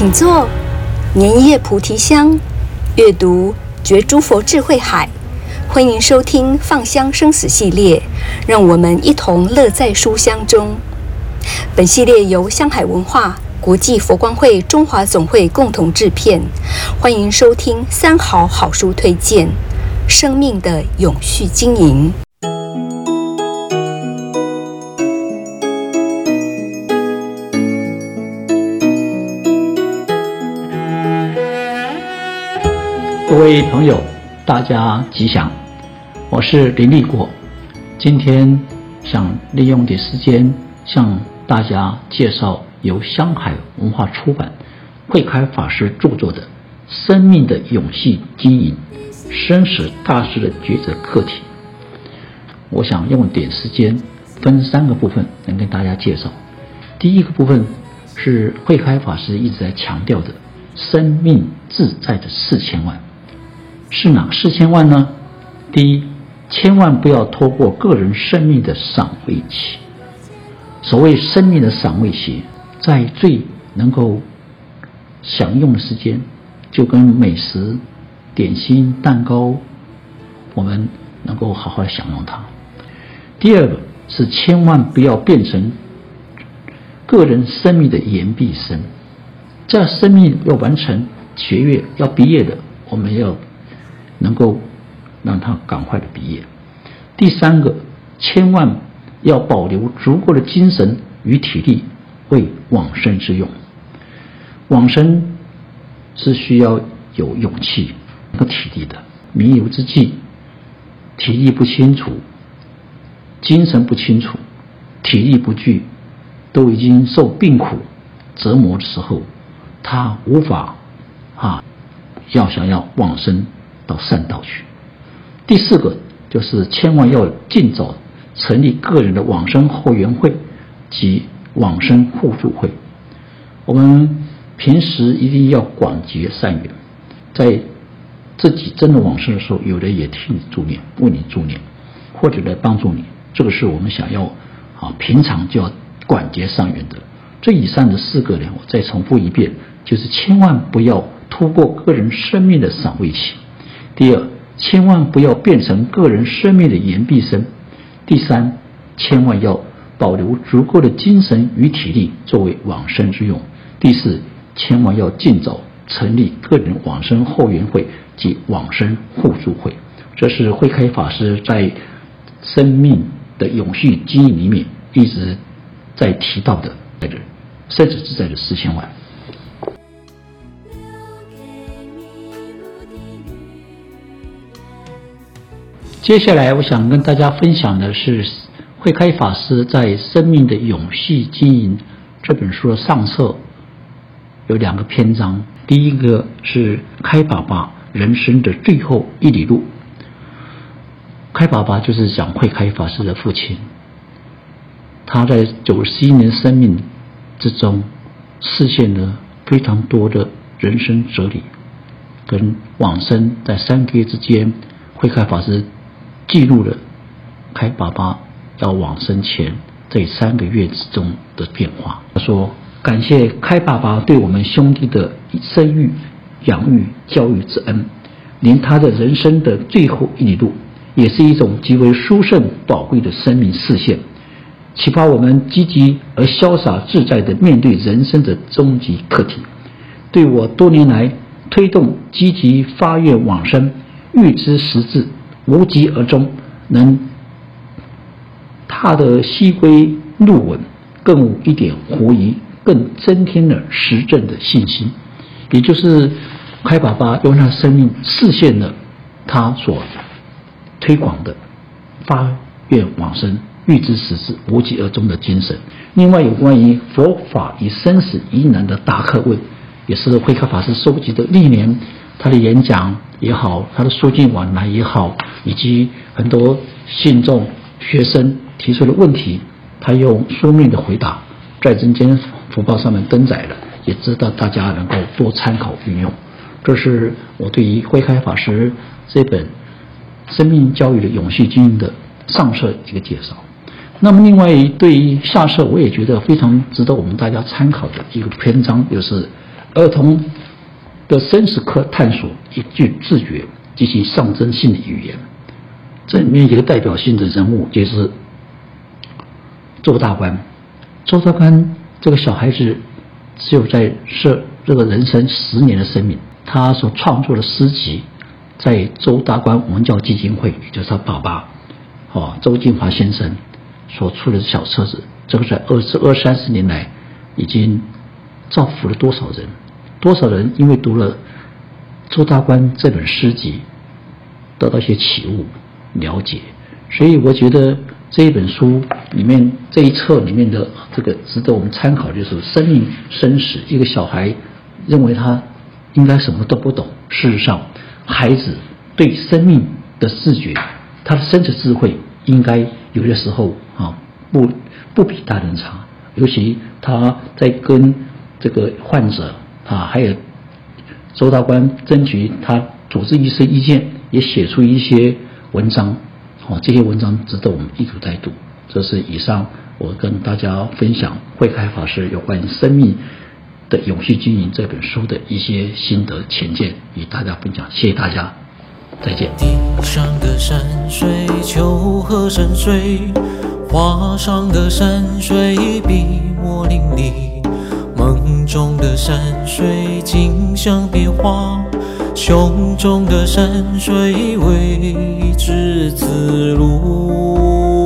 请坐。莲叶菩提香，阅读觉诸佛智慧海。欢迎收听《放香生死》系列，让我们一同乐在书香中。本系列由香海文化、国际佛光会中华总会共同制片。欢迎收听三好好书推荐，《生命的永续经营》。各位朋友，大家吉祥，我是林立果。今天想利用点时间向大家介绍由香海文化出版、慧开法师著作的《生命的永续经营：生死大事的抉择课题》。我想用点时间分三个部分能跟大家介绍。第一个部分是慧开法师一直在强调的“生命自在的四千万”。是哪四千万呢？第一，千万不要拖过个人生命的赏味期。所谓生命的赏味期，在最能够享用的时间，就跟美食、点心、蛋糕，我们能够好好享用它。第二个是千万不要变成个人生命的延毕生。这生命要完成学业要毕业的，我们要。能够让他赶快的毕业。第三个，千万要保留足够的精神与体力为往生之用。往生是需要有勇气和体力的。弥留之际，体力不清楚，精神不清楚，体力不具，都已经受病苦折磨的时候，他无法啊，要想要往生。到善道去。第四个就是千万要尽早成立个人的往生后援会及往生互助会。我们平时一定要广结善缘，在自己真的往生的时候，有人也替你助念，为你助念，或者来帮助你。这个是我们想要啊，平常就要广结善缘的。这以上的四个呢，我再重复一遍，就是千万不要突破个人生命的赏味期。第二，千万不要变成个人生命的延毕生；第三，千万要保留足够的精神与体力作为往生之用；第四，千万要尽早成立个人往生后援会及往生互助会。这是慧开法师在生命的永续经营里面一直在提到的这个生死自在的四千万。接下来，我想跟大家分享的是慧开法师在《生命的永续经营》这本书的上册有两个篇章。第一个是开爸爸人生的最后一里路。开爸爸就是讲慧开法师的父亲，他在九十一年生命之中，实现了非常多的人生哲理，跟往生在三个月之间，慧开法师。记录了开爸爸要往生前这三个月之中的变化。他说：“感谢开爸爸对我们兄弟的生育、养育、教育之恩，连他的人生的最后一里路，也是一种极为殊胜宝贵的生命示现，启发我们积极而潇洒自在地面对人生的终极课题。对我多年来推动积极发愿往生、预知时至。”无疾而终，能踏得西归路稳，更无一点狐疑，更增添了实证的信心。也就是开爸爸用他生命实现了他所推广的发愿往生、预知时至、无疾而终的精神。另外，有关于佛法与生死疑难的大课问，也是慧开法师收集的历年他的演讲。也好，他的书信往来也好，以及很多信众、学生提出的问题，他用书面的回答，在《人间福报》上面登载了，也知道大家能够多参考运用。这是我对于慧开法师这本生命教育的永续经营的上册一个介绍。那么，另外对于下册，我也觉得非常值得我们大家参考的一个篇章，就是儿童的生死课探索一句自觉及其象征性的语言。这里面一个代表性的人物就是周大观。周大观这个小孩子只有在这这个人生十年的生命，他所创作的诗集，在周大观文教基金会，也就是他爸爸，哦，周金华先生所出的小册子，这个在二十二三十年来，已经造福了多少人？多少人因为读了周大观这本诗集，得到一些启悟、了解。所以我觉得这一本书里面这一册里面的这个值得我们参考，就是生命生死。一个小孩认为他应该什么都不懂，事实上，孩子对生命的自觉，他的生死智慧，应该有些时候啊，不不比大人差。尤其他在跟这个患者啊，还有周大官争取他主治医师意见，也写出一些文章。哦，这些文章值得我们一读再读。这是以上我跟大家分享慧开法师有关于《生命的永续经营》这本书的一些心得浅见，与大家分享。谢谢大家，再见。地上的山水，丘壑深邃，画上的山水，笔墨淋漓。中的山水，景象变化。胸中的山水，未知此路。